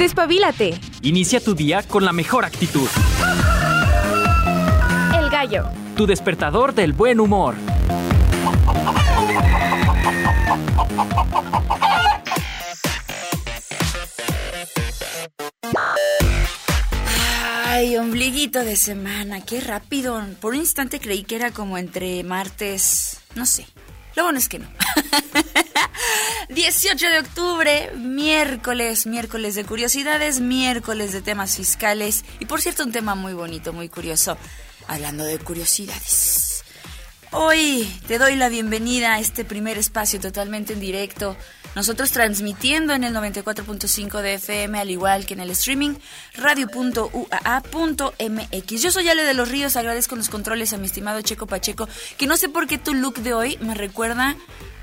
Despabilate. Inicia tu día con la mejor actitud. El gallo. Tu despertador del buen humor. Ay, ombliguito de semana, qué rápido. Por un instante creí que era como entre martes, no sé. Lo bueno es que no. 18 de octubre, miércoles, miércoles de curiosidades, miércoles de temas fiscales y por cierto un tema muy bonito, muy curioso, hablando de curiosidades. Hoy te doy la bienvenida a este primer espacio totalmente en directo. Nosotros transmitiendo en el 94.5 de FM, al igual que en el streaming, radio.uaa.mx. Yo soy Ale de los Ríos, agradezco los controles a mi estimado Checo Pacheco, que no sé por qué tu look de hoy me recuerda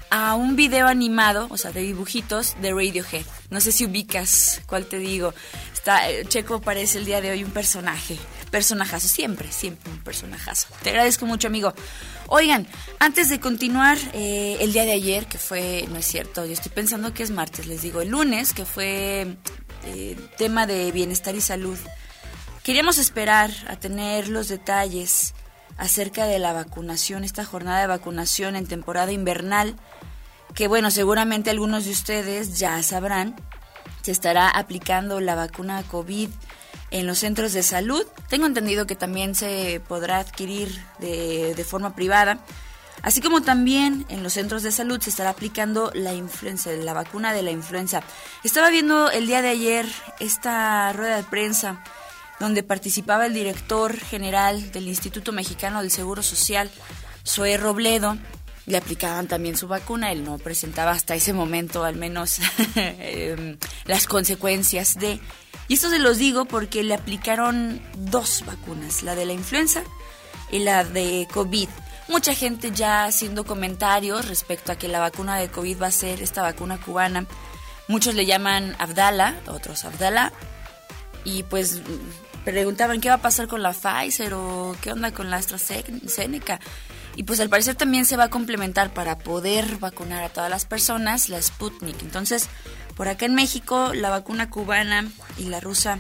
a un video animado, o sea, de dibujitos de Radiohead. No sé si ubicas cuál te digo. Está, eh, Checo parece el día de hoy un personaje. Personajazo, siempre, siempre un personajazo. Te agradezco mucho, amigo. Oigan, antes de continuar, eh, el día de ayer, que fue, no es cierto, yo estoy pensando que es martes, les digo, el lunes, que fue eh, tema de bienestar y salud. Queríamos esperar a tener los detalles acerca de la vacunación, esta jornada de vacunación en temporada invernal, que bueno, seguramente algunos de ustedes ya sabrán, se estará aplicando la vacuna COVID en los centros de salud. Tengo entendido que también se podrá adquirir de, de, forma privada, así como también en los centros de salud se estará aplicando la influenza, la vacuna de la influenza. Estaba viendo el día de ayer esta rueda de prensa donde participaba el director general del Instituto Mexicano del Seguro Social, Zoe Robledo. Le aplicaban también su vacuna, él no presentaba hasta ese momento al menos eh, las consecuencias de... Y esto se los digo porque le aplicaron dos vacunas, la de la influenza y la de COVID. Mucha gente ya haciendo comentarios respecto a que la vacuna de COVID va a ser esta vacuna cubana. Muchos le llaman Abdala, otros Abdala. Y pues preguntaban qué va a pasar con la Pfizer o qué onda con la AstraZeneca. Y pues al parecer también se va a complementar para poder vacunar a todas las personas la Sputnik. Entonces, por acá en México, la vacuna cubana y la rusa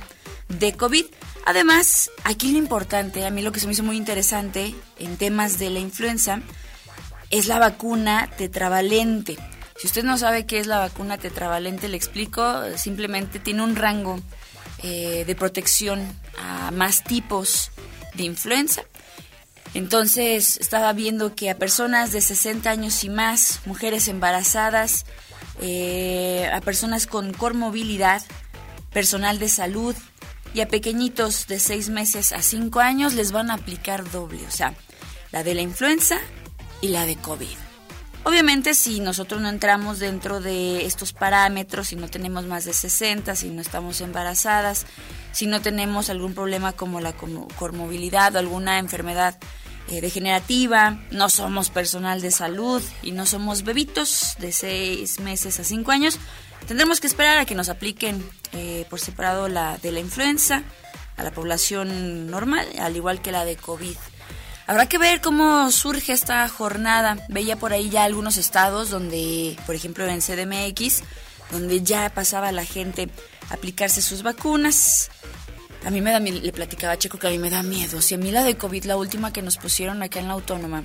de COVID. Además, aquí lo importante, a mí lo que se me hizo muy interesante en temas de la influenza, es la vacuna tetravalente. Si usted no sabe qué es la vacuna tetravalente, le explico, simplemente tiene un rango eh, de protección a más tipos de influenza. Entonces estaba viendo que a personas de 60 años y más, mujeres embarazadas, eh, a personas con comorbilidad, personal de salud y a pequeñitos de 6 meses a 5 años les van a aplicar doble, o sea, la de la influenza y la de COVID. Obviamente si nosotros no entramos dentro de estos parámetros, si no tenemos más de 60, si no estamos embarazadas, si no tenemos algún problema como la comorbilidad o alguna enfermedad eh, degenerativa, no somos personal de salud y no somos bebitos de 6 meses a 5 años, tendremos que esperar a que nos apliquen eh, por separado la de la influenza a la población normal, al igual que la de COVID. Habrá que ver cómo surge esta jornada. Veía por ahí ya algunos estados donde, por ejemplo en CDMX, donde ya pasaba la gente a aplicarse sus vacunas. A mí me da le platicaba a Checo que a mí me da miedo. Si a mí la de COVID, la última que nos pusieron acá en la autónoma,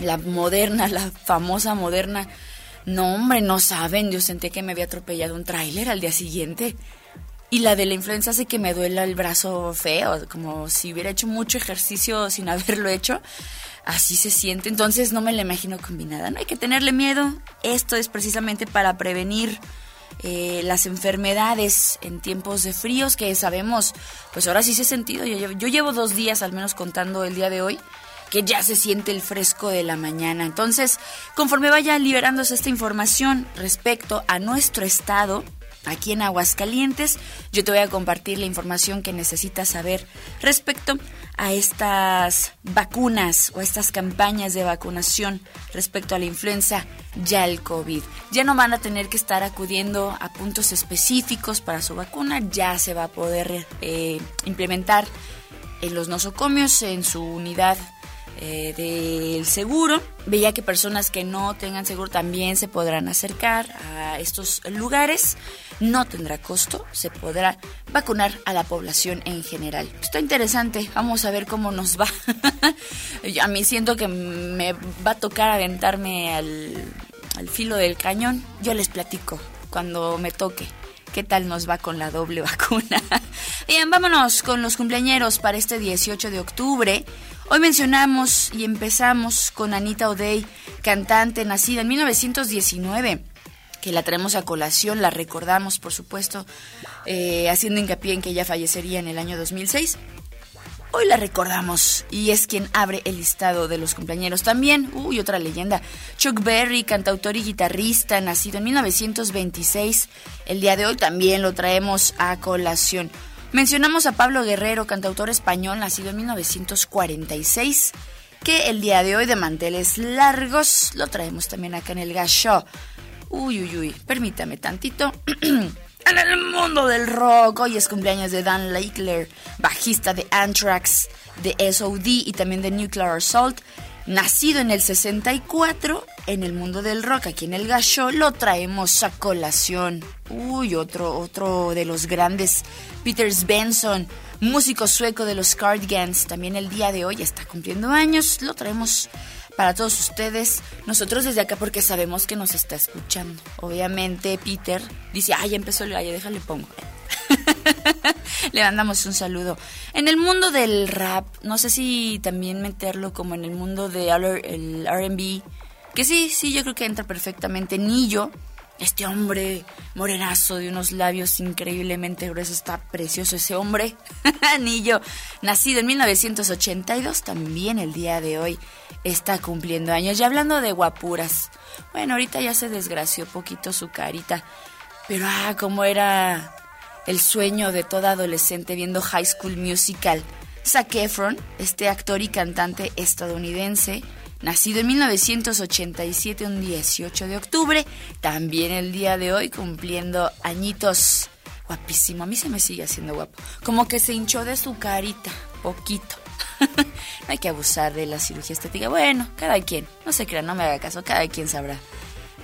la moderna, la famosa moderna, no hombre, no saben, yo sentí que me había atropellado un tráiler al día siguiente. Y la de la influenza hace que me duela el brazo feo, como si hubiera hecho mucho ejercicio sin haberlo hecho. Así se siente, entonces no me la imagino combinada. No hay que tenerle miedo. Esto es precisamente para prevenir eh, las enfermedades en tiempos de fríos que sabemos, pues ahora sí se ha sentido. Yo llevo, yo llevo dos días al menos contando el día de hoy que ya se siente el fresco de la mañana. Entonces, conforme vaya liberándose esta información respecto a nuestro estado, aquí en Aguascalientes. Yo te voy a compartir la información que necesitas saber respecto a estas vacunas o estas campañas de vacunación respecto a la influenza ya el COVID. Ya no van a tener que estar acudiendo a puntos específicos para su vacuna, ya se va a poder eh, implementar en los nosocomios, en su unidad eh, del seguro. Veía que personas que no tengan seguro también se podrán acercar a estos lugares. No tendrá costo, se podrá vacunar a la población en general. Está interesante, vamos a ver cómo nos va. a mí siento que me va a tocar aventarme al, al filo del cañón. Yo les platico cuando me toque qué tal nos va con la doble vacuna. Bien, vámonos con los cumpleañeros para este 18 de octubre. Hoy mencionamos y empezamos con Anita O'Day, cantante nacida en 1919 que la traemos a colación, la recordamos, por supuesto, eh, haciendo hincapié en que ella fallecería en el año 2006. Hoy la recordamos y es quien abre el listado de los cumpleaños también. Uy, otra leyenda. Chuck Berry, cantautor y guitarrista, nacido en 1926. El día de hoy también lo traemos a colación. Mencionamos a Pablo Guerrero, cantautor español, nacido en 1946, que el día de hoy de manteles largos lo traemos también acá en el Show. Uy, uy, uy, permítame tantito. En el mundo del rock, hoy es cumpleaños de Dan Lakeler, bajista de Anthrax, de SOD y también de Nuclear Assault. Nacido en el 64, en el mundo del rock, aquí en el Gasho, lo traemos a colación. Uy, otro, otro de los grandes, Peter Benson, músico sueco de los Cardigans, también el día de hoy está cumpliendo años, lo traemos para todos ustedes, nosotros desde acá porque sabemos que nos está escuchando. Obviamente Peter dice, ay, ya empezó gallo, déjale pongo. Le mandamos un saludo. En el mundo del rap, no sé si también meterlo como en el mundo del RB, que sí, sí, yo creo que entra perfectamente. Nillo, este hombre morenazo de unos labios increíblemente gruesos, está precioso ese hombre. Nillo, nacido en 1982, también el día de hoy está cumpliendo años. Y hablando de guapuras, bueno, ahorita ya se desgració poquito su carita, pero ah, como era el sueño de toda adolescente viendo High School Musical. Zac Efron, este actor y cantante estadounidense, nacido en 1987, un 18 de octubre, también el día de hoy cumpliendo añitos. Guapísimo, a mí se me sigue haciendo guapo. Como que se hinchó de su carita, poquito. no hay que abusar de la cirugía estética. Bueno, cada quien. No se crea, no me haga caso. Cada quien sabrá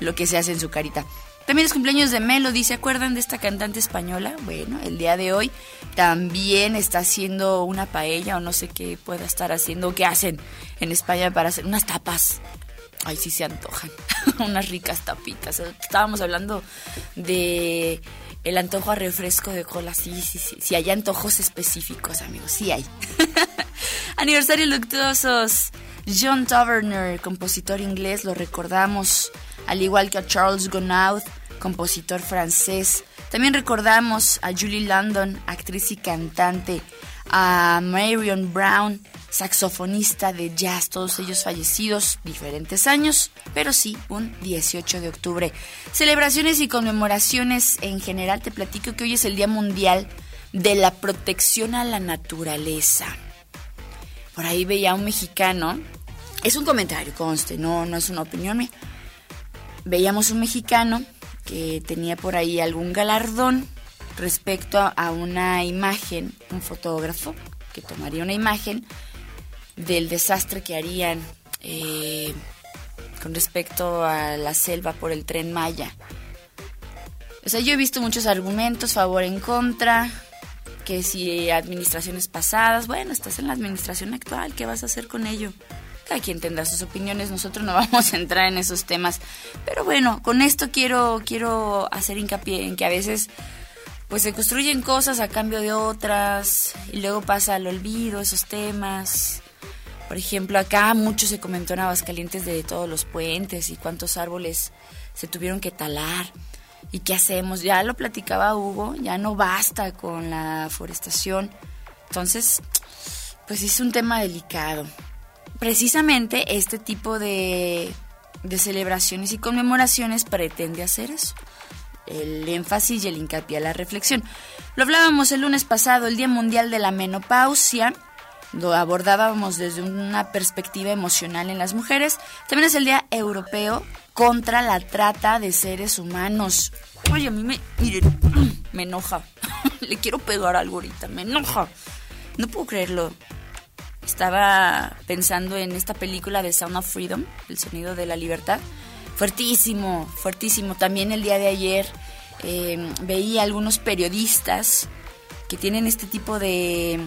lo que se hace en su carita. También es cumpleaños de Melody. ¿Se acuerdan de esta cantante española? Bueno, el día de hoy también está haciendo una paella o no sé qué pueda estar haciendo. ¿Qué hacen en España para hacer unas tapas? Ay, sí se antojan. unas ricas tapitas. Estábamos hablando de el antojo a refresco de cola. Sí, sí, sí. Si hay antojos específicos, amigos. Sí hay. Aniversario luctuosos. John Taverner, compositor inglés, lo recordamos, al igual que a Charles Gounod, compositor francés. También recordamos a Julie London, actriz y cantante, a Marion Brown, saxofonista de jazz, todos ellos fallecidos, diferentes años, pero sí, un 18 de octubre. Celebraciones y conmemoraciones en general, te platico que hoy es el Día Mundial de la Protección a la Naturaleza. Por ahí veía a un mexicano, es un comentario, conste, no, no es una opinión mía. Veíamos un mexicano que tenía por ahí algún galardón respecto a una imagen, un fotógrafo que tomaría una imagen del desastre que harían eh, con respecto a la selva por el tren Maya. O sea, yo he visto muchos argumentos, favor en contra, que si administraciones pasadas, bueno, estás en la administración actual, ¿qué vas a hacer con ello? Cada quien tendrá sus opiniones, nosotros no vamos a entrar en esos temas. Pero bueno, con esto quiero, quiero hacer hincapié en que a veces pues se construyen cosas a cambio de otras y luego pasa al olvido esos temas. Por ejemplo, acá mucho se comentó en Aguascalientes de todos los puentes y cuántos árboles se tuvieron que talar. ¿Y qué hacemos? Ya lo platicaba Hugo, ya no basta con la forestación. Entonces, pues es un tema delicado. Precisamente este tipo de, de celebraciones y conmemoraciones pretende hacer eso. El énfasis y el hincapié a la reflexión. Lo hablábamos el lunes pasado, el Día Mundial de la Menopausia. Lo abordábamos desde una perspectiva emocional en las mujeres. También es el Día Europeo contra la trata de seres humanos. Oye, a mí me, miren, me enoja. Le quiero pegar algo ahorita, me enoja. No puedo creerlo. Estaba pensando en esta película de Sound of Freedom, El sonido de la libertad. Fuertísimo, fuertísimo. También el día de ayer eh, veía algunos periodistas que tienen este tipo de,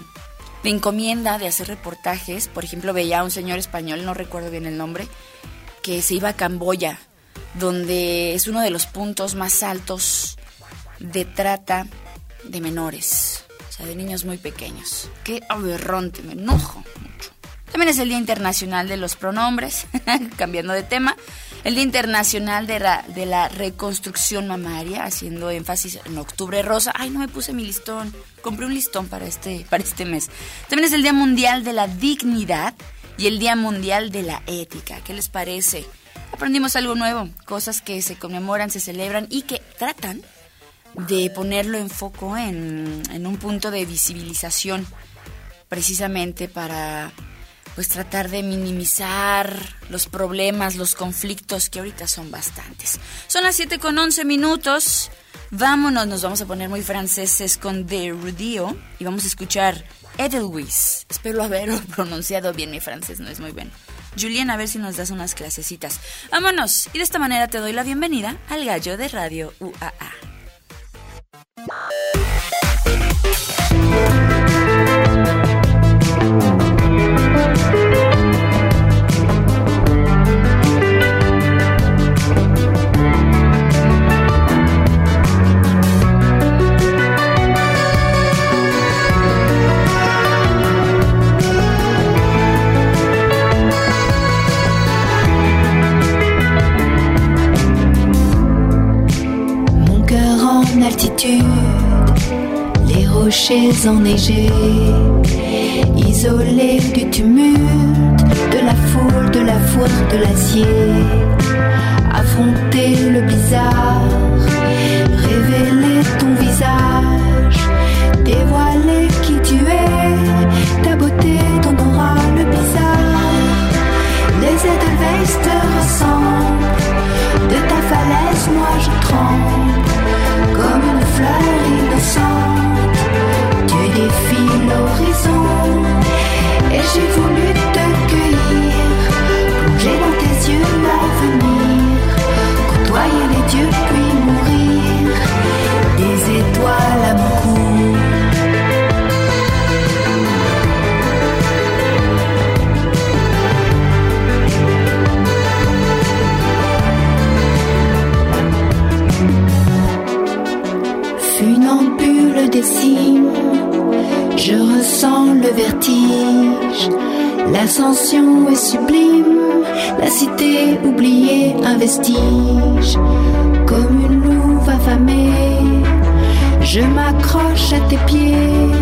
encomienda de hacer reportajes. Por ejemplo, veía a un señor español, no recuerdo bien el nombre, que se iba a Camboya, donde es uno de los puntos más altos de trata de menores, sea, de niños muy pequeños. Qué aberrante, me enojo mucho. También es el Día Internacional de los Pronombres, cambiando de tema. El Día Internacional de la, de la Reconstrucción Mamaria, haciendo énfasis en Octubre Rosa. Ay, no me puse mi listón. Compré un listón para este, para este mes. También es el Día Mundial de la Dignidad y el Día Mundial de la Ética. ¿Qué les parece? Aprendimos algo nuevo, cosas que se conmemoran, se celebran y que tratan de ponerlo en foco en, en un punto de visibilización, precisamente para pues tratar de minimizar los problemas, los conflictos que ahorita son bastantes. Son las 7 con 11 minutos. Vámonos, nos vamos a poner muy franceses con The Rudio y vamos a escuchar Edelweiss. Espero haberlo pronunciado bien, mi francés no es muy bueno. Julien, a ver si nos das unas clasecitas. Vámonos, y de esta manera te doy la bienvenida al gallo de Radio UAA. Les rochers enneigés, isolés du tumulte, de la foule, de la foire, de l'acier, affronter le bizarre, Comme une louve affamée, je m'accroche à tes pieds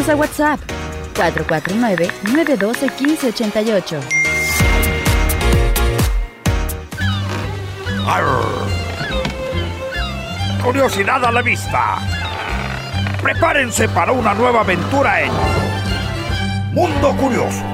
Agréganos a WhatsApp 449-912-1588. Curiosidad a la vista. Prepárense para una nueva aventura en Mundo Curioso.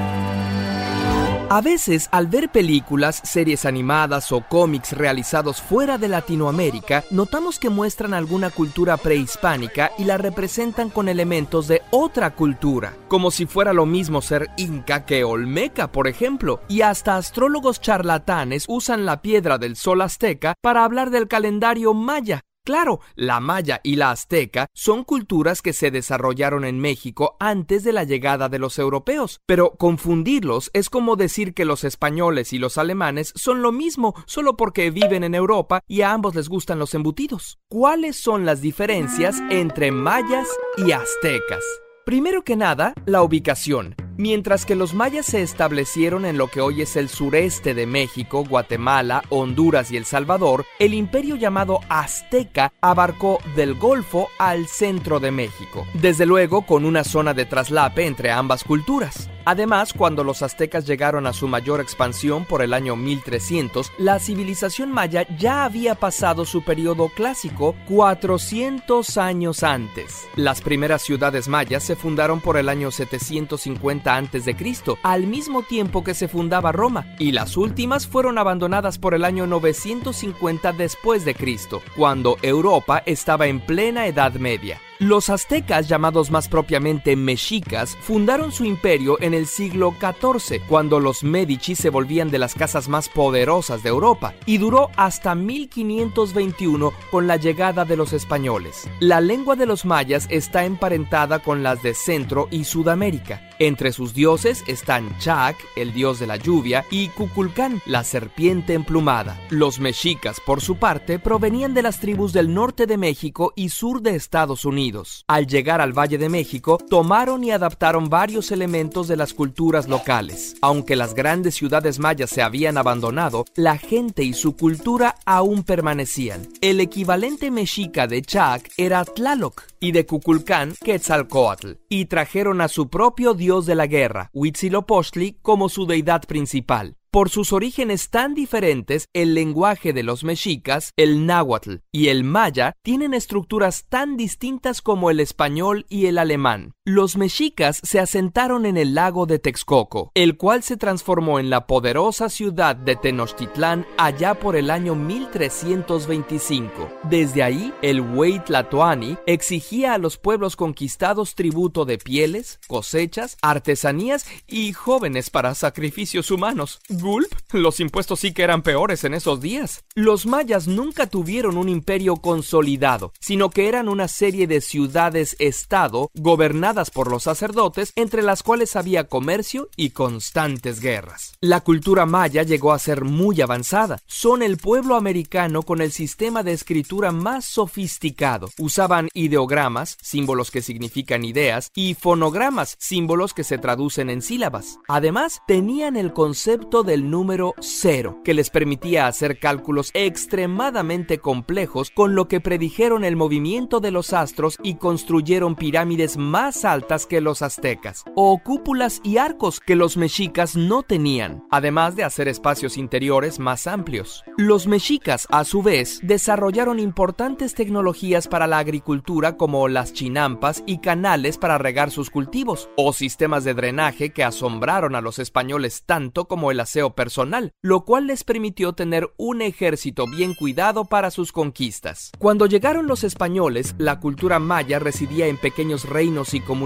A veces, al ver películas, series animadas o cómics realizados fuera de Latinoamérica, notamos que muestran alguna cultura prehispánica y la representan con elementos de otra cultura, como si fuera lo mismo ser inca que olmeca, por ejemplo, y hasta astrólogos charlatanes usan la piedra del sol azteca para hablar del calendario maya, Claro, la maya y la azteca son culturas que se desarrollaron en México antes de la llegada de los europeos, pero confundirlos es como decir que los españoles y los alemanes son lo mismo solo porque viven en Europa y a ambos les gustan los embutidos. ¿Cuáles son las diferencias entre mayas y aztecas? Primero que nada, la ubicación. Mientras que los mayas se establecieron en lo que hoy es el sureste de México, Guatemala, Honduras y El Salvador, el imperio llamado Azteca abarcó del Golfo al centro de México, desde luego con una zona de traslape entre ambas culturas. Además, cuando los aztecas llegaron a su mayor expansión por el año 1300, la civilización maya ya había pasado su periodo clásico 400 años antes. Las primeras ciudades mayas se fundaron por el año 750 a.C., al mismo tiempo que se fundaba Roma, y las últimas fueron abandonadas por el año 950 después de Cristo, cuando Europa estaba en plena Edad Media. Los aztecas, llamados más propiamente mexicas, fundaron su imperio en el siglo XIV, cuando los Medici se volvían de las casas más poderosas de Europa, y duró hasta 1521 con la llegada de los españoles. La lengua de los mayas está emparentada con las de Centro y Sudamérica. Entre sus dioses están Chac, el dios de la lluvia, y Cuculcán, la serpiente emplumada. Los mexicas, por su parte, provenían de las tribus del norte de México y sur de Estados Unidos. Al llegar al Valle de México, tomaron y adaptaron varios elementos de las culturas locales. Aunque las grandes ciudades mayas se habían abandonado, la gente y su cultura aún permanecían. El equivalente mexica de Chac era Tlaloc y de Cuculcán Quetzalcoatl, y trajeron a su propio dios dios de la guerra, Huitzilopochtli, como su deidad principal. Por sus orígenes tan diferentes, el lenguaje de los mexicas, el náhuatl y el maya tienen estructuras tan distintas como el español y el alemán. Los mexicas se asentaron en el lago de Texcoco, el cual se transformó en la poderosa ciudad de Tenochtitlán allá por el año 1325. Desde ahí, el Huey Tlatoani exigía a los pueblos conquistados tributo de pieles, cosechas, artesanías y jóvenes para sacrificios humanos. Gulp, los impuestos sí que eran peores en esos días. Los mayas nunca tuvieron un imperio consolidado, sino que eran una serie de ciudades-estado gobernadas por los sacerdotes, entre las cuales había comercio y constantes guerras. La cultura maya llegó a ser muy avanzada. Son el pueblo americano con el sistema de escritura más sofisticado. Usaban ideogramas, símbolos que significan ideas, y fonogramas, símbolos que se traducen en sílabas. Además, tenían el concepto del número cero, que les permitía hacer cálculos extremadamente complejos, con lo que predijeron el movimiento de los astros y construyeron pirámides más altas que los aztecas, o cúpulas y arcos que los mexicas no tenían, además de hacer espacios interiores más amplios. Los mexicas, a su vez, desarrollaron importantes tecnologías para la agricultura como las chinampas y canales para regar sus cultivos, o sistemas de drenaje que asombraron a los españoles tanto como el aseo personal, lo cual les permitió tener un ejército bien cuidado para sus conquistas. Cuando llegaron los españoles, la cultura maya residía en pequeños reinos y comunidades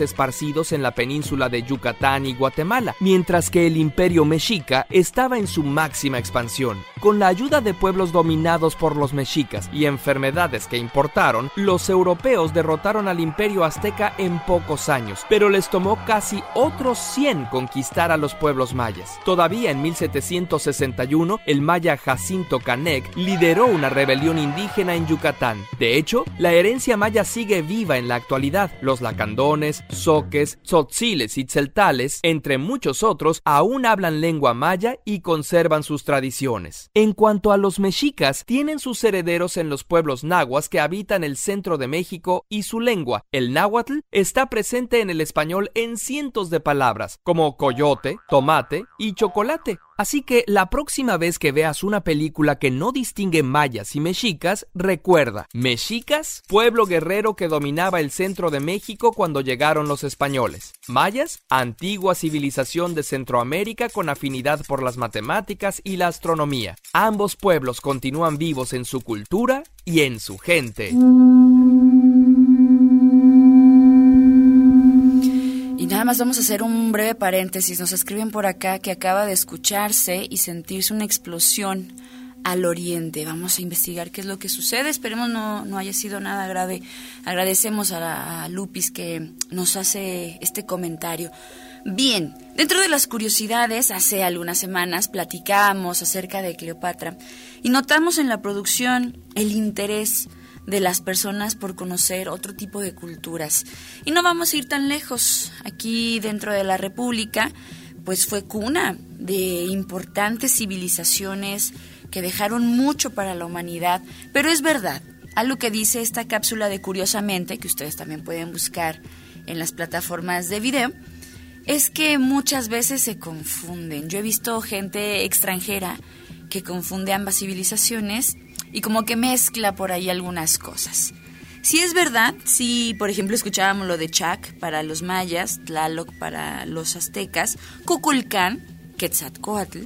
esparcidos en la península de Yucatán y Guatemala, mientras que el imperio mexica estaba en su máxima expansión. Con la ayuda de pueblos dominados por los mexicas y enfermedades que importaron, los europeos derrotaron al imperio azteca en pocos años, pero les tomó casi otros 100 conquistar a los pueblos mayas. Todavía en 1761, el maya Jacinto Canec lideró una rebelión indígena en Yucatán. De hecho, la herencia maya sigue viva en la actualidad. Los candones, soques, tzotziles y tzeltales, entre muchos otros, aún hablan lengua maya y conservan sus tradiciones. En cuanto a los mexicas, tienen sus herederos en los pueblos nahuas que habitan el centro de México y su lengua, el náhuatl, está presente en el español en cientos de palabras, como coyote, tomate y chocolate. Así que la próxima vez que veas una película que no distingue mayas y mexicas, recuerda, mexicas, pueblo guerrero que dominaba el centro de México cuando llegaron los españoles. Mayas, antigua civilización de Centroamérica con afinidad por las matemáticas y la astronomía. Ambos pueblos continúan vivos en su cultura y en su gente. Nada más vamos a hacer un breve paréntesis. Nos escriben por acá que acaba de escucharse y sentirse una explosión al oriente. Vamos a investigar qué es lo que sucede. Esperemos no, no haya sido nada grave. Agradecemos a, Lupis que nos hace este comentario. Bien, dentro de las curiosidades, hace algunas semanas platicábamos acerca de Cleopatra y notamos en la producción el interés de las personas por conocer otro tipo de culturas. Y no vamos a ir tan lejos. Aquí dentro de la República, pues fue cuna de importantes civilizaciones que dejaron mucho para la humanidad. Pero es verdad, algo que dice esta cápsula de Curiosamente, que ustedes también pueden buscar en las plataformas de video, es que muchas veces se confunden. Yo he visto gente extranjera que confunde ambas civilizaciones y como que mezcla por ahí algunas cosas. Si es verdad, si por ejemplo escuchábamos lo de Chac para los mayas, Tlaloc para los aztecas, Cuculcán, Quetzalcoatl,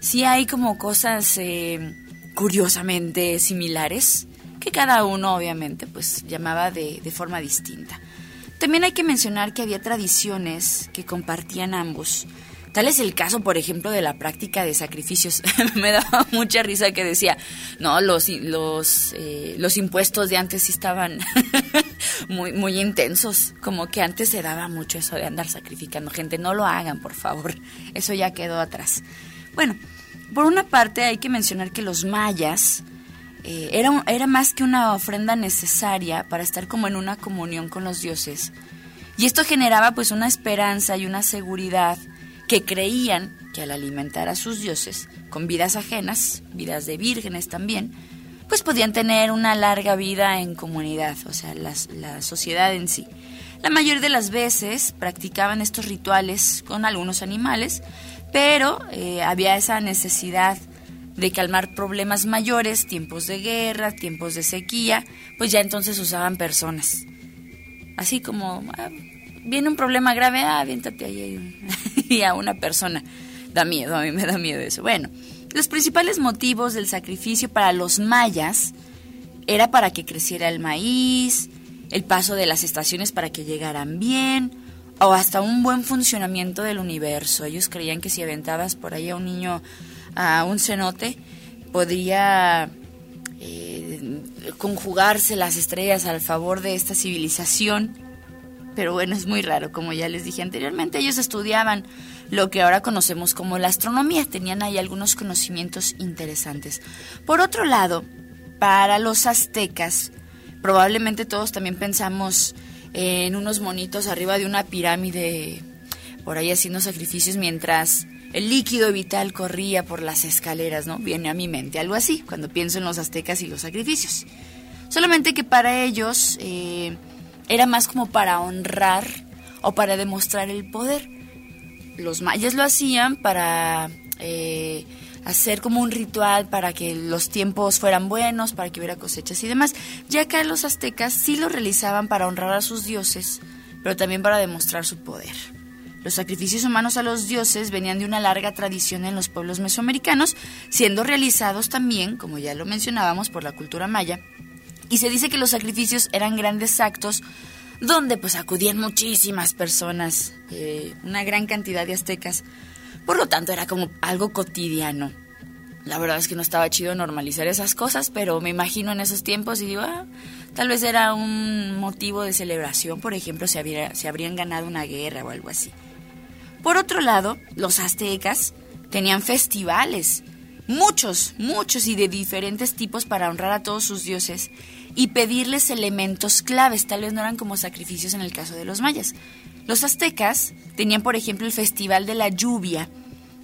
sí hay como cosas eh, curiosamente similares que cada uno obviamente pues llamaba de forma distinta. También hay que mencionar que había tradiciones que compartían ambos, Tal es el caso, por ejemplo, de la práctica de sacrificios. Me daba mucha risa que decía, no, los, los, eh, los impuestos de antes sí estaban muy, muy intensos. Como que antes se daba mucho eso de andar sacrificando gente. No lo hagan, por favor. Eso ya quedó atrás. Bueno, por una parte hay que mencionar que los mayas eh, era, era más que una ofrenda necesaria para estar como en una comunión con los dioses. Y esto generaba pues una esperanza y una seguridad que creían que al alimentar a sus dioses con vidas ajenas, vidas de vírgenes también, pues podían tener una larga vida en comunidad, o sea, la sociedad en sí. La mayoría de las veces practicaban estos rituales con algunos animales, pero eh, había esa necesidad de calmar problemas mayores, tiempos de guerra, tiempos de sequía, pues ya entonces usaban personas. Así como, ah, viene un problema grave, ah, aviéntate ahí y a una persona. Da miedo, a mí me da miedo eso. Bueno, los principales motivos del sacrificio para los mayas era para que creciera el maíz, el paso de las estaciones para que llegaran bien, o hasta un buen funcionamiento del universo. Ellos creían que si aventabas por ahí a un niño a un cenote, podría eh, conjugarse las estrellas al favor de esta civilización pero bueno, es muy raro, como ya les dije anteriormente, ellos estudiaban lo que ahora conocemos como la astronomía, tenían ahí algunos conocimientos interesantes. Por otro lado, para los aztecas, probablemente todos también pensamos en unos monitos arriba de una pirámide, por ahí haciendo sacrificios mientras el líquido vital corría por las escaleras, ¿no? Viene a mi mente algo así cuando pienso en los aztecas y los sacrificios. Solamente que para ellos... Eh, era más como para honrar o para demostrar el poder. Los mayas lo hacían para eh, hacer como un ritual para que los tiempos fueran buenos, para que hubiera cosechas y demás. Ya que los aztecas sí lo realizaban para honrar a sus dioses, pero también para demostrar su poder. Los sacrificios humanos a los dioses venían de una larga tradición en los pueblos mesoamericanos, siendo realizados también, como ya lo mencionábamos, por la cultura maya, y se dice que los sacrificios eran grandes actos donde pues acudían muchísimas personas, eh, una gran cantidad de aztecas. Por lo tanto era como algo cotidiano. La verdad es que no estaba chido normalizar esas cosas, pero me imagino en esos tiempos y digo, ah, tal vez era un motivo de celebración, por ejemplo, si, si habrían ganado una guerra o algo así. Por otro lado, los aztecas tenían festivales muchos, muchos y de diferentes tipos para honrar a todos sus dioses y pedirles elementos claves, tal vez no eran como sacrificios en el caso de los mayas. Los aztecas tenían, por ejemplo, el Festival de la Lluvia,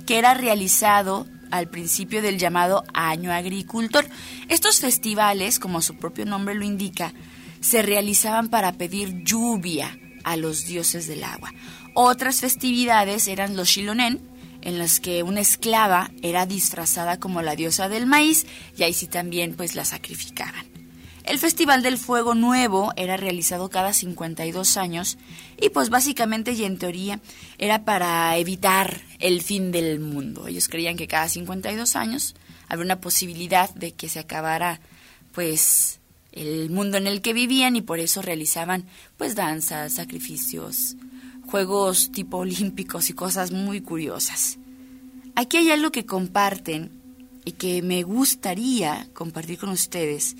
que era realizado al principio del llamado Año Agricultor. Estos festivales, como su propio nombre lo indica, se realizaban para pedir lluvia a los dioses del agua. Otras festividades eran los Shilonen, en las que una esclava era disfrazada como la diosa del maíz y ahí sí también pues la sacrificaban. El Festival del Fuego Nuevo era realizado cada 52 años y pues básicamente y en teoría era para evitar el fin del mundo. Ellos creían que cada 52 años había una posibilidad de que se acabara pues el mundo en el que vivían y por eso realizaban pues danzas, sacrificios, juegos tipo olímpicos y cosas muy curiosas. Aquí hay algo que comparten y que me gustaría compartir con ustedes,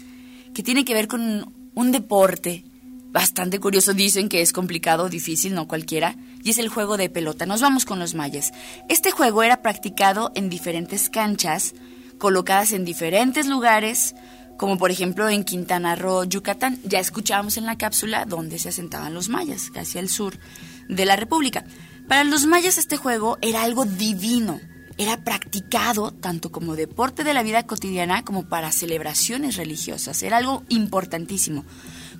que tiene que ver con un deporte bastante curioso. Dicen que es complicado, difícil, no cualquiera, y es el juego de pelota. Nos vamos con los mayas. Este juego era practicado en diferentes canchas, colocadas en diferentes lugares, como por ejemplo en Quintana Roo, Yucatán. Ya escuchábamos en la cápsula donde se asentaban los mayas, hacia el sur de la República. Para los mayas este juego era algo divino, era practicado tanto como deporte de la vida cotidiana como para celebraciones religiosas, era algo importantísimo.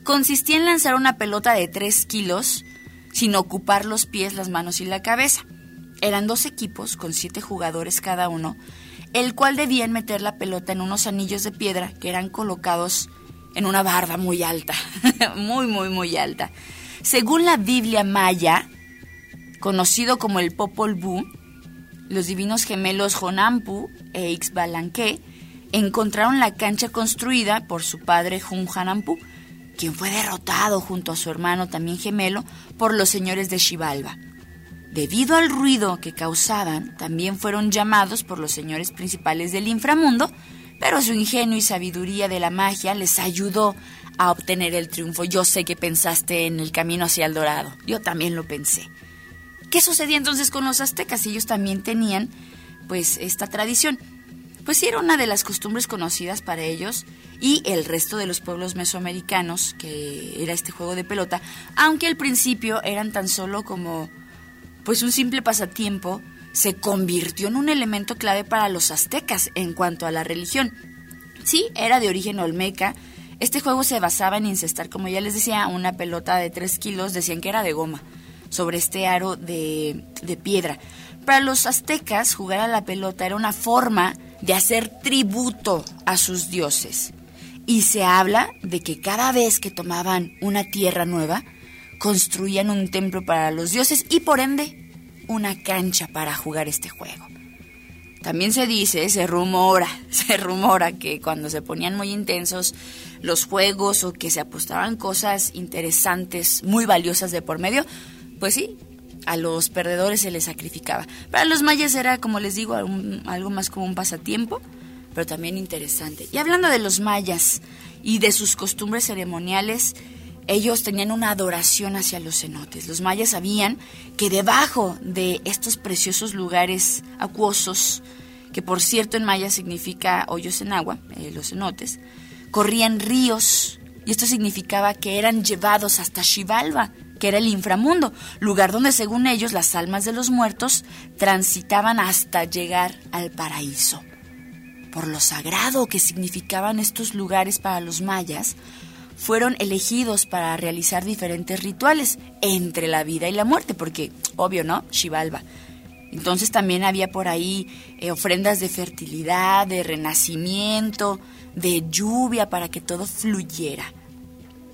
Consistía en lanzar una pelota de 3 kilos sin ocupar los pies, las manos y la cabeza. Eran dos equipos con siete jugadores cada uno, el cual debían meter la pelota en unos anillos de piedra que eran colocados en una barda muy alta, muy, muy, muy alta. Según la Biblia maya, conocido como el Popol Vuh, los divinos gemelos Jonampu e Ixbalanque encontraron la cancha construida por su padre Junjanampu, quien fue derrotado junto a su hermano también gemelo por los señores de Xibalba. Debido al ruido que causaban, también fueron llamados por los señores principales del inframundo, pero su ingenio y sabiduría de la magia les ayudó a obtener el triunfo. Yo sé que pensaste en el camino hacia el dorado. Yo también lo pensé. ¿Qué sucedía entonces con los aztecas? Ellos también tenían pues esta tradición. Pues sí, era una de las costumbres conocidas para ellos y el resto de los pueblos mesoamericanos, que era este juego de pelota, aunque al principio eran tan solo como pues un simple pasatiempo, se convirtió en un elemento clave para los aztecas en cuanto a la religión. Sí, era de origen olmeca, este juego se basaba en incestar, como ya les decía, una pelota de 3 kilos, decían que era de goma, sobre este aro de, de piedra. Para los aztecas, jugar a la pelota era una forma de hacer tributo a sus dioses. Y se habla de que cada vez que tomaban una tierra nueva, construían un templo para los dioses y por ende una cancha para jugar este juego. También se dice, se rumora, se rumora que cuando se ponían muy intensos los juegos o que se apostaban cosas interesantes, muy valiosas de por medio, pues sí, a los perdedores se les sacrificaba. Para los mayas era, como les digo, algo más como un pasatiempo, pero también interesante. Y hablando de los mayas y de sus costumbres ceremoniales, ellos tenían una adoración hacia los cenotes. Los mayas sabían que debajo de estos preciosos lugares acuosos, que por cierto en maya significa hoyos en agua, eh, los cenotes, corrían ríos y esto significaba que eran llevados hasta Xibalba, que era el inframundo, lugar donde según ellos las almas de los muertos transitaban hasta llegar al paraíso. Por lo sagrado que significaban estos lugares para los mayas, fueron elegidos para realizar diferentes rituales entre la vida y la muerte, porque obvio, ¿no? Xibalba. Entonces también había por ahí eh, ofrendas de fertilidad, de renacimiento, de lluvia para que todo fluyera.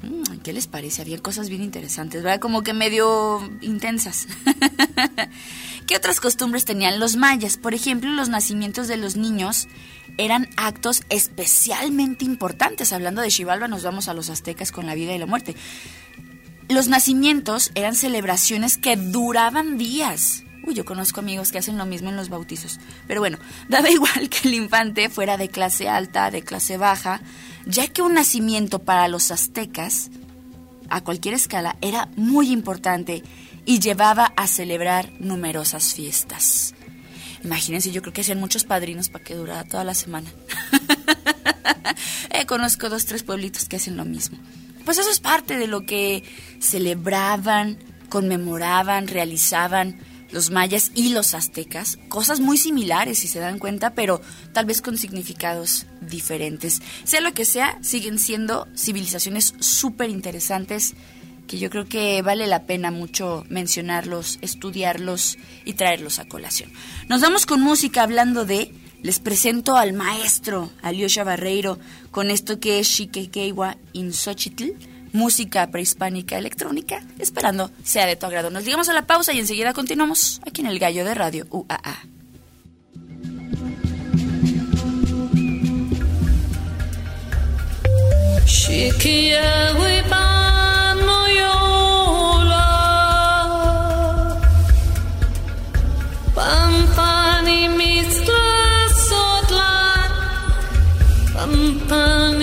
Mm, ¿Qué les parece? Había cosas bien interesantes, ¿verdad? Como que medio intensas. ¿Qué otras costumbres tenían los mayas? Por ejemplo, los nacimientos de los niños eran actos especialmente importantes. Hablando de Xibalba, nos vamos a los aztecas con la vida y la muerte. Los nacimientos eran celebraciones que duraban días. Uy, yo conozco amigos que hacen lo mismo en los bautizos. Pero bueno, daba igual que el infante fuera de clase alta, de clase baja, ya que un nacimiento para los aztecas, a cualquier escala, era muy importante y llevaba a celebrar numerosas fiestas. Imagínense, yo creo que hacían muchos padrinos para que durara toda la semana. eh, conozco dos, tres pueblitos que hacen lo mismo. Pues eso es parte de lo que celebraban, conmemoraban, realizaban los mayas y los aztecas, cosas muy similares si se dan cuenta, pero tal vez con significados diferentes. Sea lo que sea, siguen siendo civilizaciones súper interesantes que yo creo que vale la pena mucho mencionarlos, estudiarlos y traerlos a colación. Nos vamos con música hablando de, les presento al maestro Alyosha Barreiro con esto que es Shikekewa in Xochitl, música prehispánica electrónica, esperando sea de tu agrado. Nos digamos a la pausa y enseguida continuamos aquí en el Gallo de Radio UAA. Pampani Pampani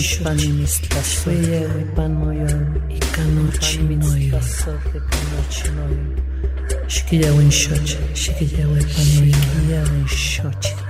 dziś Pan mistrza swoje, Pan moją i kanoci moją. Śkidełyn siocie, śkidełyn Pan moją, śkidełyn siocie.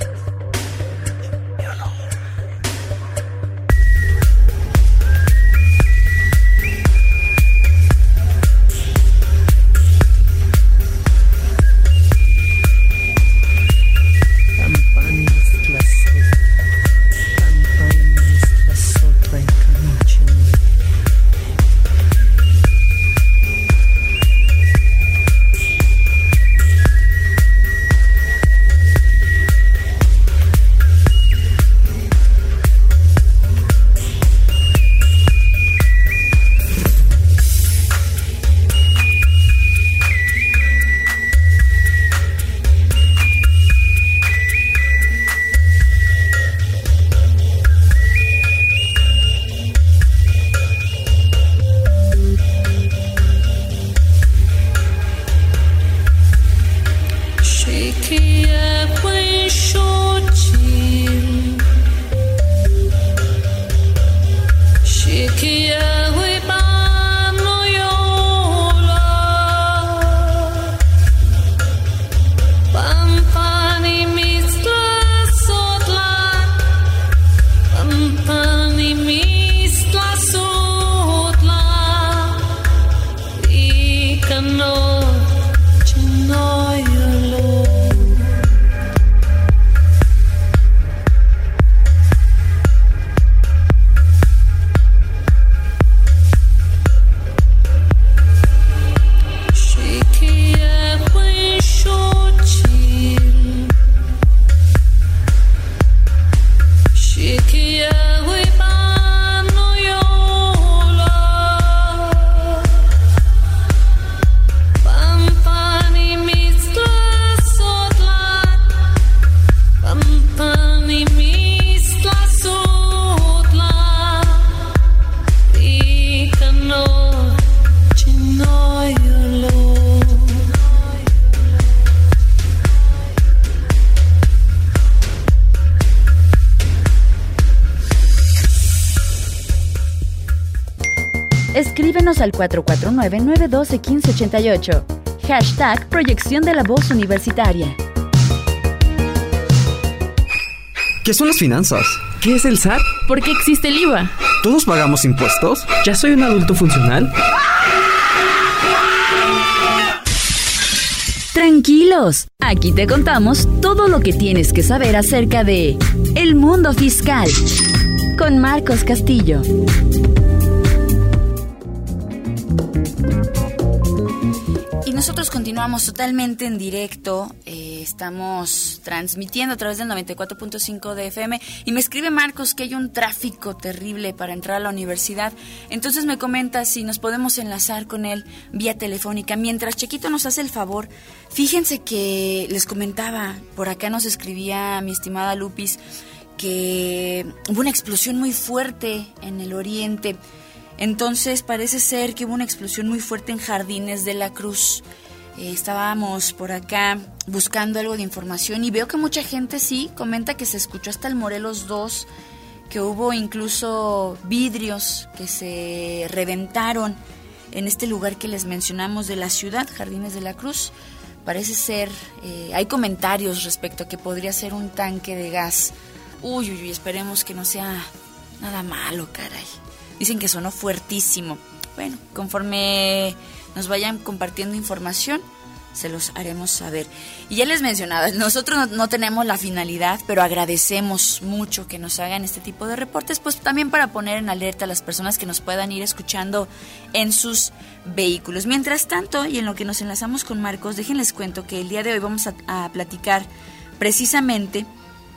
Al 449-912-1588. Hashtag Proyección de la Voz Universitaria. ¿Qué son las finanzas? ¿Qué es el SAT? ¿Por qué existe el IVA? ¿Todos pagamos impuestos? ¿Ya soy un adulto funcional? Tranquilos, aquí te contamos todo lo que tienes que saber acerca de el mundo fiscal con Marcos Castillo. Continuamos totalmente en directo. eh, estamos transmitiendo a través del 94.5 de FM. Y me escribe Marcos que hay un tráfico terrible para entrar a la universidad. Entonces me comenta si nos podemos enlazar con él vía telefónica. Mientras Chequito nos hace el favor, fíjense que les comentaba, por acá nos escribía mi estimada Lupis, que hubo una explosión muy fuerte en el oriente. Entonces parece ser que hubo una explosión muy fuerte en Jardines de la Cruz. Eh, estábamos por acá buscando algo de información y veo que mucha gente sí comenta que se escuchó hasta el Morelos 2, que hubo incluso vidrios que se reventaron en este lugar que les mencionamos de la ciudad, Jardines de la Cruz. Parece ser, eh, hay comentarios respecto a que podría ser un tanque de gas. Uy, uy, uy, esperemos que no sea nada malo, caray. Dicen que sonó fuertísimo. Bueno, conforme nos vayan compartiendo información, se los haremos saber. Y ya les mencionaba, nosotros no, tenemos la finalidad, pero agradecemos mucho que nos hagan este tipo de reportes, pues también para poner en alerta a las personas que nos puedan ir escuchando en sus vehículos. Mientras tanto, y en lo que nos enlazamos con Marcos, déjenles cuento que el día de hoy vamos a, a platicar precisamente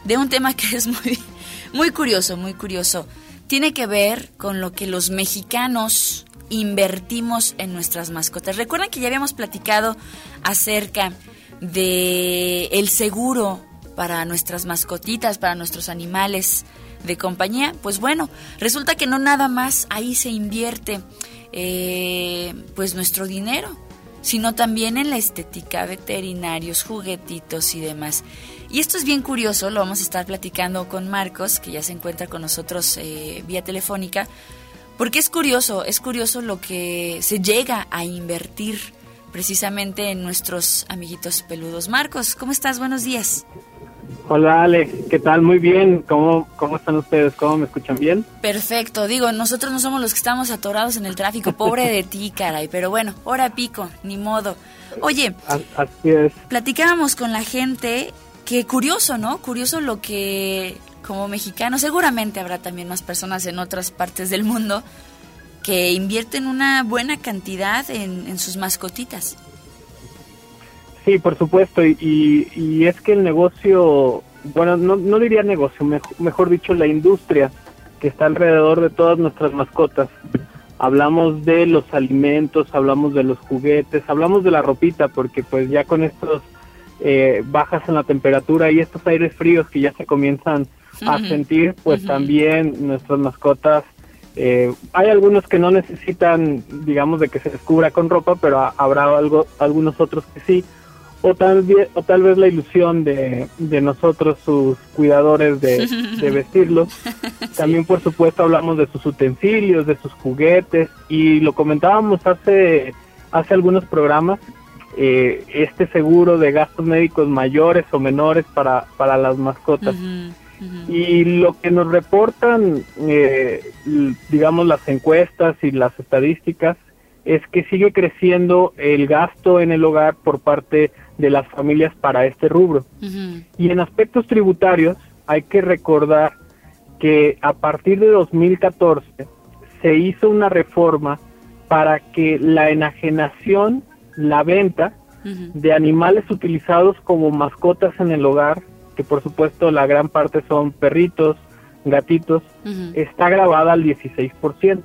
de un tema que es muy, muy curioso, muy curioso tiene que ver con lo que los mexicanos invertimos en nuestras mascotas. Recuerdan que ya habíamos platicado acerca de el seguro para nuestras mascotitas, para nuestros animales de compañía. Pues bueno, resulta que no nada más ahí se invierte eh, pues nuestro dinero, sino también en la estética, veterinarios, juguetitos y demás. Y esto es bien curioso, lo vamos a estar platicando con Marcos, que ya se encuentra con nosotros eh, vía telefónica, porque es curioso, es curioso lo que se llega a invertir precisamente en nuestros amiguitos peludos. Marcos, ¿cómo estás? Buenos días. Hola Ale, ¿qué tal? Muy bien, ¿cómo, cómo están ustedes? ¿Cómo me escuchan bien? Perfecto, digo, nosotros no somos los que estamos atorados en el tráfico, pobre de ti, caray, pero bueno, hora pico, ni modo. Oye, así es. platicábamos con la gente que curioso, ¿no? Curioso lo que como mexicano, seguramente habrá también más personas en otras partes del mundo que invierten una buena cantidad en, sus mascotitas. Sí, por supuesto, y, y es que el negocio, bueno, no, no diría negocio, mejor, mejor dicho, la industria que está alrededor de todas nuestras mascotas. Hablamos de los alimentos, hablamos de los juguetes, hablamos de la ropita, porque pues ya con estos eh, bajas en la temperatura y estos aires fríos que ya se comienzan a sentir, pues también nuestras mascotas, eh, hay algunos que no necesitan, digamos, de que se descubra con ropa, pero a, habrá algo, algunos otros que sí, o tal vez, o tal vez la ilusión de, de nosotros, sus cuidadores, de, de vestirlos. También, por supuesto, hablamos de sus utensilios, de sus juguetes, y lo comentábamos hace, hace algunos programas, eh, este seguro de gastos médicos mayores o menores para, para las mascotas. Uh -huh. Y lo que nos reportan, eh, digamos, las encuestas y las estadísticas es que sigue creciendo el gasto en el hogar por parte de las familias para este rubro. Uh -huh. Y en aspectos tributarios hay que recordar que a partir de 2014 se hizo una reforma para que la enajenación, la venta uh -huh. de animales utilizados como mascotas en el hogar que por supuesto la gran parte son perritos, gatitos, uh -huh. está grabada al 16%.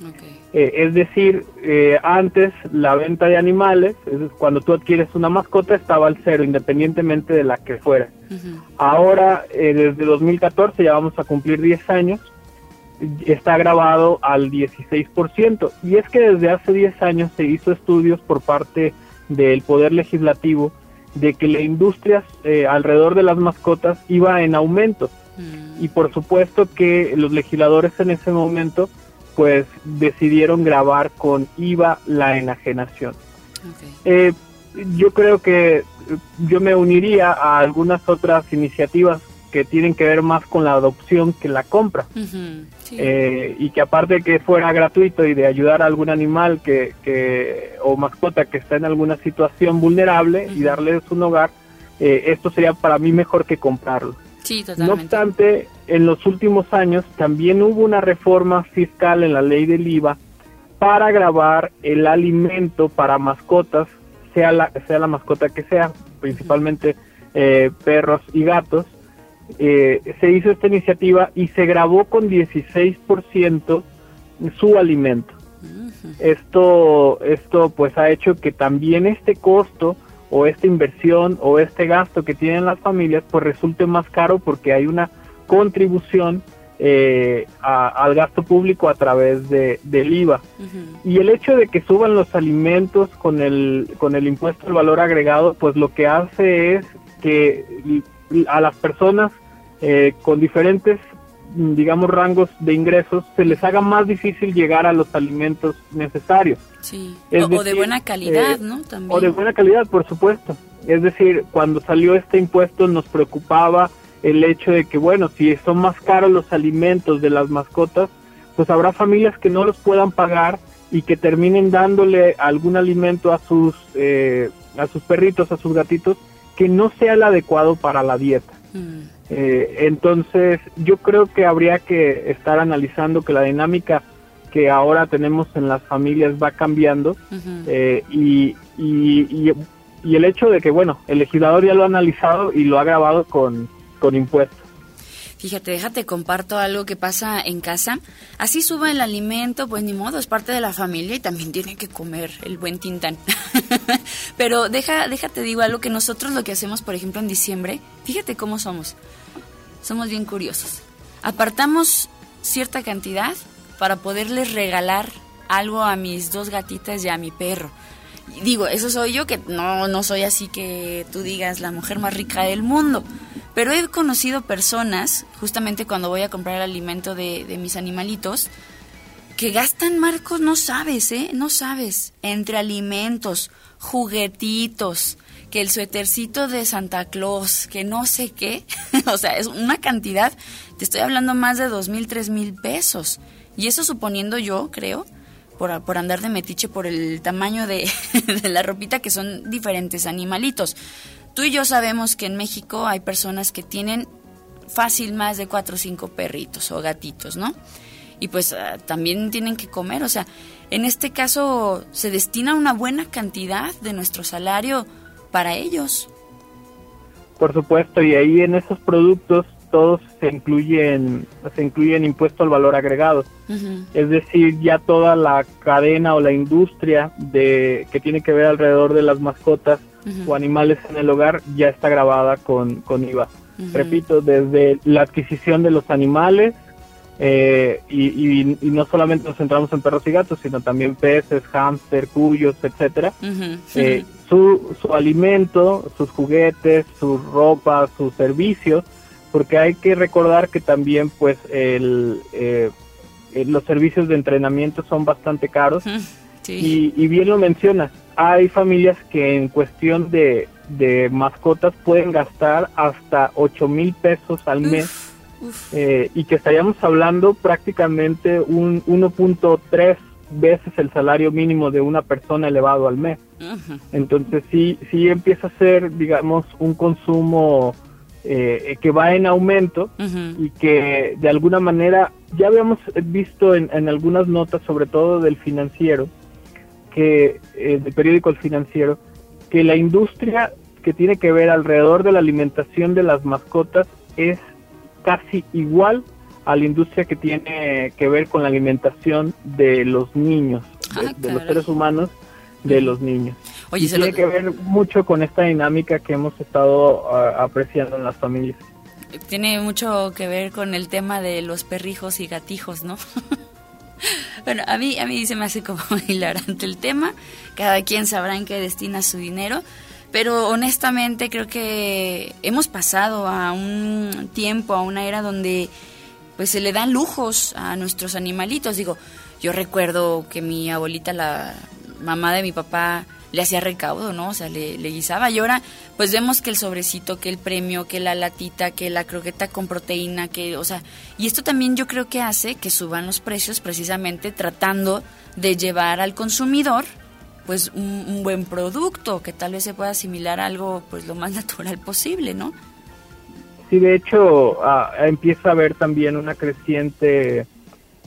Okay. Eh, es decir, eh, antes la venta de animales, es cuando tú adquieres una mascota, estaba al cero, independientemente de la que fuera. Uh -huh. Ahora, eh, desde 2014, ya vamos a cumplir 10 años, está grabado al 16%. Y es que desde hace 10 años se hizo estudios por parte del Poder Legislativo de que la industria eh, alrededor de las mascotas iba en aumento mm. y por supuesto que los legisladores en ese momento pues decidieron grabar con IVA la enajenación. Okay. Eh, yo creo que yo me uniría a algunas otras iniciativas que tienen que ver más con la adopción que la compra. Sí. Eh, y que aparte de que fuera gratuito y de ayudar a algún animal que, que o mascota que está en alguna situación vulnerable y darles un hogar, eh, esto sería para mí mejor que comprarlo. sí, No obstante, en los últimos años también hubo una reforma fiscal en la ley del IVA para grabar el alimento para mascotas, sea la, sea la mascota que sea, principalmente eh, perros y gatos. Eh, se hizo esta iniciativa y se grabó con 16% su alimento. Esto, esto pues ha hecho que también este costo o esta inversión o este gasto que tienen las familias pues resulte más caro porque hay una contribución eh, a- al gasto público a través de, del IVA. Y el hecho de que suban los alimentos con el, con el impuesto al valor agregado, pues lo que hace es que a las personas eh, con diferentes, mm, digamos, rangos de ingresos, se les haga más difícil llegar a los alimentos necesarios. Sí. Es O, de buena calidad, eh, ¿no? También. O de buena calidad, por supuesto. Es decir, cuando salió este impuesto nos preocupaba el hecho de que, bueno, si son más caros los alimentos de las mascotas, pues habrá familias que no los puedan pagar y que terminen dándole algún alimento a sus, eh, a sus perritos, a sus gatitos, que no sea el adecuado para la dieta. Mm. Eh, entonces, yo creo que habría que estar analizando que la dinámica que ahora tenemos en las familias va cambiando eh, y, y, y- y el hecho de que, bueno, el legislador ya lo ha analizado y lo ha grabado con, con impuestos. Fíjate, déjate, comparto algo que pasa en casa. Así suba el alimento, pues ni modo, es parte de la familia y también tiene que comer el buen tintán. Pero deja, déjate digo algo que nosotros lo que hacemos, por ejemplo, en diciembre, fíjate cómo somos. Somos bien curiosos. Apartamos cierta cantidad para poderles regalar algo a mis dos gatitas y a mi perro. Digo, eso soy yo, que no, no soy así que tú digas la mujer más rica del mundo. Pero he conocido personas, justamente cuando voy a comprar el alimento de, de mis animalitos, que gastan, Marcos, no sabes, ¿eh? No sabes. Entre alimentos, juguetitos, que el suétercito de Santa Claus, que no sé qué. o sea, es una cantidad, te estoy hablando más de dos mil, tres mil pesos. Y eso suponiendo yo, creo, por, por andar de metiche por el tamaño de, de la ropita, que son diferentes animalitos. Tú y yo sabemos que en México hay personas que tienen fácil más de cuatro o cinco perritos o gatitos, ¿no? Y pues ah, también tienen que comer, o sea, en este caso se destina una buena cantidad de nuestro salario para ellos. Por supuesto, y ahí en esos productos todos se incluyen, se incluyen impuesto al valor agregado. Es decir, ya toda la cadena o la industria de que tiene que ver alrededor de las mascotas O animales en el hogar ya está grabada con, con IVA. Repito, desde la adquisición de los animales eh, y, y- y no solamente nos centramos en perros y gatos, sino también peces, hámster, cuyos, etcétera. Eh, su, su alimento, sus juguetes, su ropa, sus servicios, porque hay que recordar que también pues el, eh, los servicios de entrenamiento son bastante caros. Sí. y, y bien lo mencionas, hay familias que en cuestión de, de mascotas pueden gastar hasta 8 mil pesos al mes Uf. eh, y que estaríamos hablando prácticamente un 1.3 veces el salario mínimo de una persona elevado al mes. Entonces sí, sí empieza a ser, digamos, un consumo eh, que va en aumento y que de alguna manera ya habíamos visto en, en algunas notas, sobre todo del financiero, que eh, del periódico El Financiero, que la industria que tiene que ver alrededor de la alimentación de las mascotas es casi igual a la industria que tiene que ver con la alimentación de los niños, de, Ah, de los seres humanos, de los niños. Oye, Y se lo- tiene que ver mucho con esta dinámica que hemos estado ah, apreciando en las familias. tiene mucho que ver con el tema de los perrijos y gatijos, ¿no? bueno, a mí, a mí se me hace como hilarante el tema. Cada quien sabrá en qué destina su dinero. Pero honestamente creo que hemos pasado a un tiempo, a una era donde pues se le dan lujos a nuestros animalitos. Digo, yo recuerdo que mi abuelita la, mamá de mi papá le hacía recaudo, ¿no? O sea, le, guisaba. Y ahora, pues vemos que el sobrecito, que el premio, que la latita, que la croqueta con proteína, que, o sea, y esto también yo creo que hace que suban los precios precisamente tratando de llevar al consumidor pues un, un buen producto que tal vez se pueda asimilar a algo pues lo más natural posible, ¿no? Sí, de hecho, ah, empieza a haber también una creciente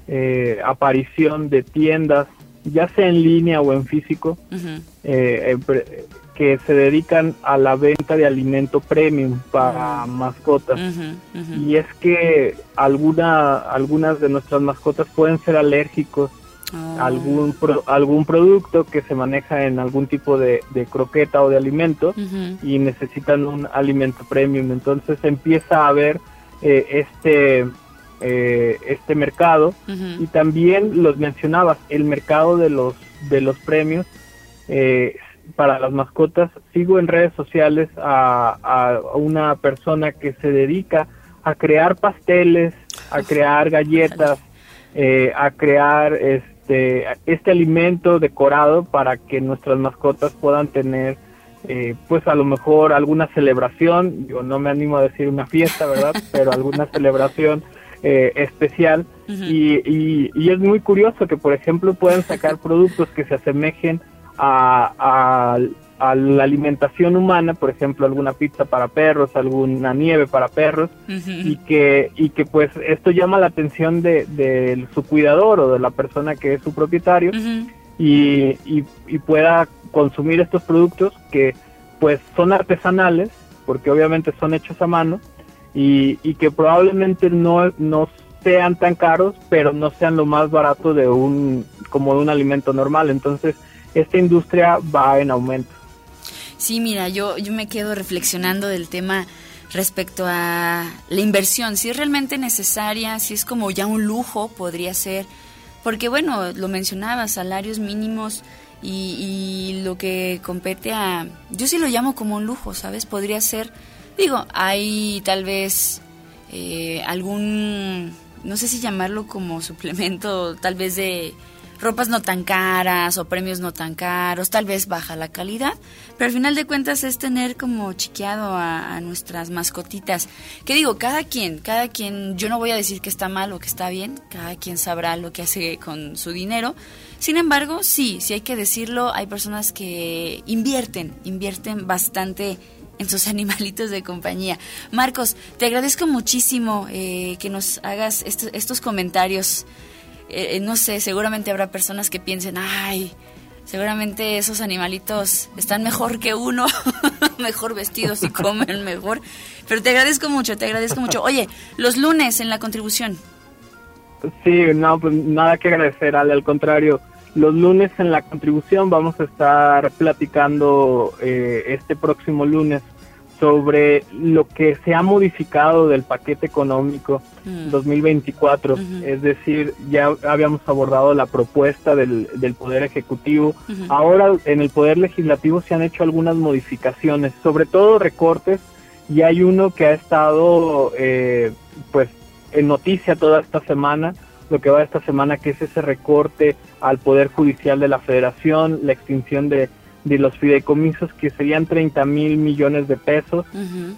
eh, aparición de tiendas, ya sea en línea o en físico, eh, eh, que se dedican a la venta de alimento premium para mascotas. Y es que alguna, algunas de nuestras mascotas pueden ser alérgicos Oh. a algún, pro- algún producto que se maneja en algún tipo de, de croqueta o de alimento y necesitan un alimento premium. Entonces empieza a haber eh, este, eh, este mercado. Y también los mencionabas, el mercado de los, de los premios eh, para las mascotas. Sigo en redes sociales a, a una persona que se dedica a crear pasteles, a crear galletas, eh, a crear este este alimento decorado para que nuestras mascotas puedan tener eh, pues a lo mejor alguna celebración, yo no me animo a decir una fiesta, ¿verdad? Pero alguna celebración eh, especial y, y, y es muy curioso que por ejemplo puedan sacar productos que se asemejen a, a, a la alimentación humana, por ejemplo alguna pizza para perros, alguna nieve para perros y que y que pues esto llama la atención de, de su cuidador o de la persona que es su propietario y, y, y pueda consumir estos productos que pues son artesanales porque obviamente son hechos a mano y, y que probablemente no, no sean tan caros pero no sean lo más barato de un como de un alimento normal entonces esta industria va en aumento Sí, mira, yo, yo me quedo reflexionando del tema respecto a la inversión, si es realmente necesaria, si es como ya un lujo, podría ser, porque bueno, lo mencionaba, salarios mínimos y, y lo que compete a, yo sí lo llamo como un lujo, ¿sabes? Podría ser, digo, hay tal vez eh, algún, no sé si llamarlo como suplemento, tal vez de ropas no tan caras o premios no tan caros, tal vez baja la calidad, pero al final de cuentas es tener como chiqueado a, a nuestras mascotitas. Que digo, cada quien, cada quien, yo no voy a decir que está mal o que está bien, cada quien sabrá lo que hace con su dinero. Sin embargo, sí, sí hay que decirlo, hay personas que invierten, invierten bastante en sus animalitos de compañía. Marcos, te agradezco muchísimo eh, que nos hagas est- estos comentarios. Eh, eh, no sé, seguramente habrá personas que piensen, ay, seguramente esos animalitos están mejor que uno, mejor vestidos y comen mejor. Pero te agradezco mucho, te agradezco mucho. Oye, los lunes en la contribución. Sí, no, pues nada que agradecer, al contrario. Los lunes en la contribución vamos a estar platicando eh, este próximo lunes sobre lo que se ha modificado del paquete económico Mm. 2024. Ujú. Es decir, ya habíamos abordado la propuesta del, del Poder Ejecutivo. Ahora en el Poder Legislativo se han hecho algunas modificaciones, sobre todo recortes, y hay uno que ha estado eh, pues en noticia toda esta semana, lo que va esta semana, que es ese recorte al Poder Judicial de la Federación, la extinción de, de los fideicomisos, que serían 30 mil millones de pesos,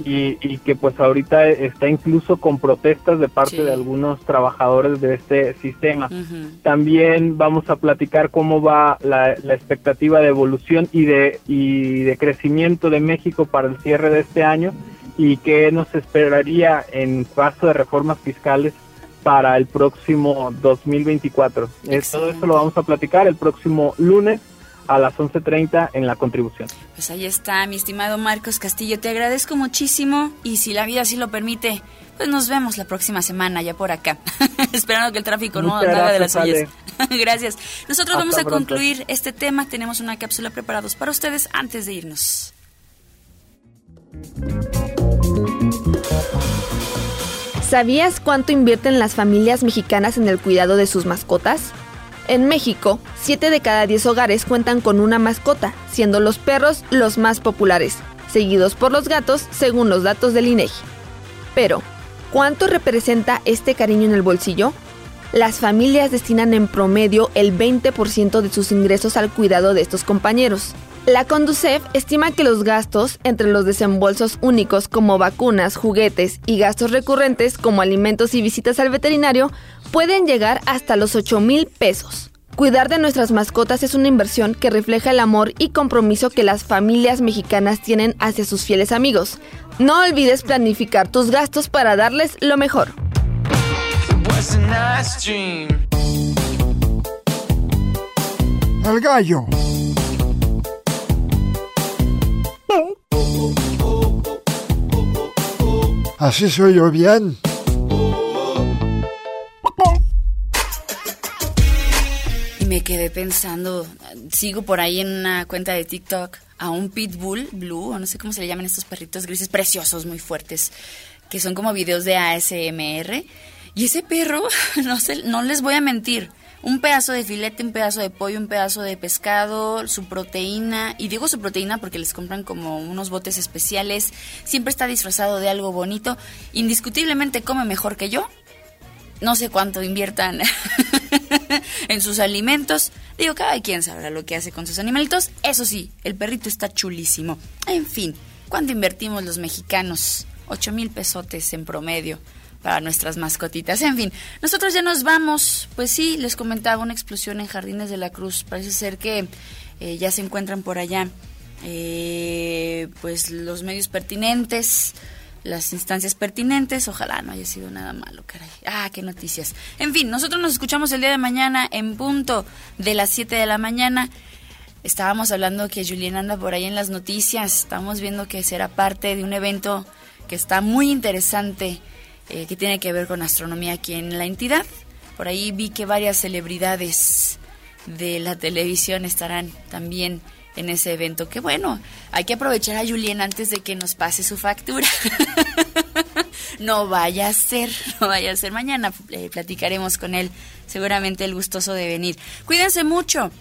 y, y que pues ahorita está incluso con protestas de parte Sí. de algunos trabajadores de este sistema. También vamos a platicar cómo va la, la expectativa de evolución y de, y de crecimiento de México para el cierre de este año y qué nos esperaría en caso de reformas fiscales para el próximo 2024. Eh, Todo Excelente. eso lo vamos a platicar el próximo lunes a las 11.30 en la contribución. Pues ahí está, mi estimado Marcos Castillo. Te agradezco muchísimo y si la vida así lo permite, pues nos vemos la próxima semana ya por acá. Esperando que el tráfico no, Muchas no haga de las suyas. gracias. Nosotros Hasta vamos a pronto. concluir este tema. Tenemos una cápsula preparados para ustedes antes de irnos. ¿Sabías cuánto invierten las familias mexicanas en el cuidado de sus mascotas? En México, 7 de cada 10 hogares cuentan con una mascota, siendo los perros los más populares, seguidos por los gatos según los datos del INEGI. Pero, ¿cuánto representa este cariño en el bolsillo? Las familias destinan en promedio el 20% de sus ingresos al cuidado de estos compañeros. La Conducef estima que los gastos entre los desembolsos únicos como vacunas, juguetes y gastos recurrentes como alimentos y visitas al veterinario pueden llegar hasta los 8 mil pesos. Cuidar de nuestras mascotas es una inversión que refleja el amor y compromiso que las familias mexicanas tienen hacia sus fieles amigos. No olvides planificar tus gastos para darles lo mejor. El gallo. Así soy yo bien. Y me quedé pensando, sigo por ahí en una cuenta de TikTok a un pitbull blue, o no sé cómo se le llaman estos perritos grises preciosos, muy fuertes, que son como videos de ASMR. Y ese perro, no, sé, no les voy a mentir, un pedazo de filete, un pedazo de pollo, un pedazo de pescado, su proteína, y digo su proteína porque les compran como unos botes especiales, siempre está disfrazado de algo bonito, indiscutiblemente come mejor que yo, no sé cuánto inviertan en sus alimentos, digo, cada quien sabrá lo que hace con sus animalitos, eso sí, el perrito está chulísimo, en fin, ¿cuánto invertimos los mexicanos? 8 mil pesotes en promedio para nuestras mascotitas. En fin, nosotros ya nos vamos. Pues sí, les comentaba una explosión en Jardines de la Cruz. Parece ser que eh, ya se encuentran por allá eh, pues los medios pertinentes, las instancias pertinentes. Ojalá no haya sido nada malo, caray. Ah, qué noticias. En fin, nosotros nos escuchamos el día de mañana en punto de las 7 de la mañana. Estábamos hablando que Julián anda por ahí en las noticias. Estamos viendo que será parte de un evento que está muy interesante eh, que tiene que ver con astronomía aquí en la entidad. Por ahí vi que varias celebridades de la televisión estarán también en ese evento. Que bueno, hay que aprovechar a Julien antes de que nos pase su factura. no vaya a ser, no vaya a ser. Mañana eh, platicaremos con él, seguramente el gustoso de venir. Cuídense mucho.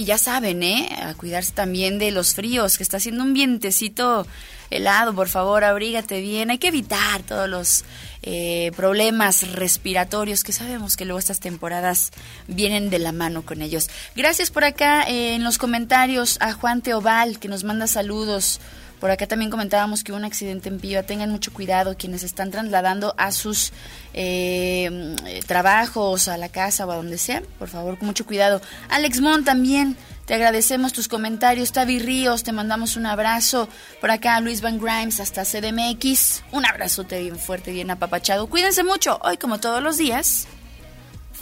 Y ya saben, ¿eh? A cuidarse también de los fríos, que está haciendo un vientecito helado, por favor, abrígate bien. Hay que evitar todos los eh, problemas respiratorios que sabemos que luego estas temporadas vienen de la mano con ellos. Gracias por acá eh, en los comentarios a Juan Teobal, que nos manda saludos. Por acá también comentábamos que hubo un accidente en Piva. Tengan mucho cuidado quienes están trasladando a sus eh, trabajos, a la casa o a donde sea. Por favor, con mucho cuidado. Alex Mon también. Te agradecemos tus comentarios. Tavi Ríos, te mandamos un abrazo. Por acá, Luis Van Grimes, hasta CDMX. Un abrazote bien fuerte, bien apapachado. Cuídense mucho. Hoy, como todos los días,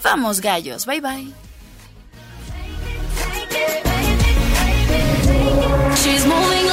vamos gallos. Bye bye. She's moving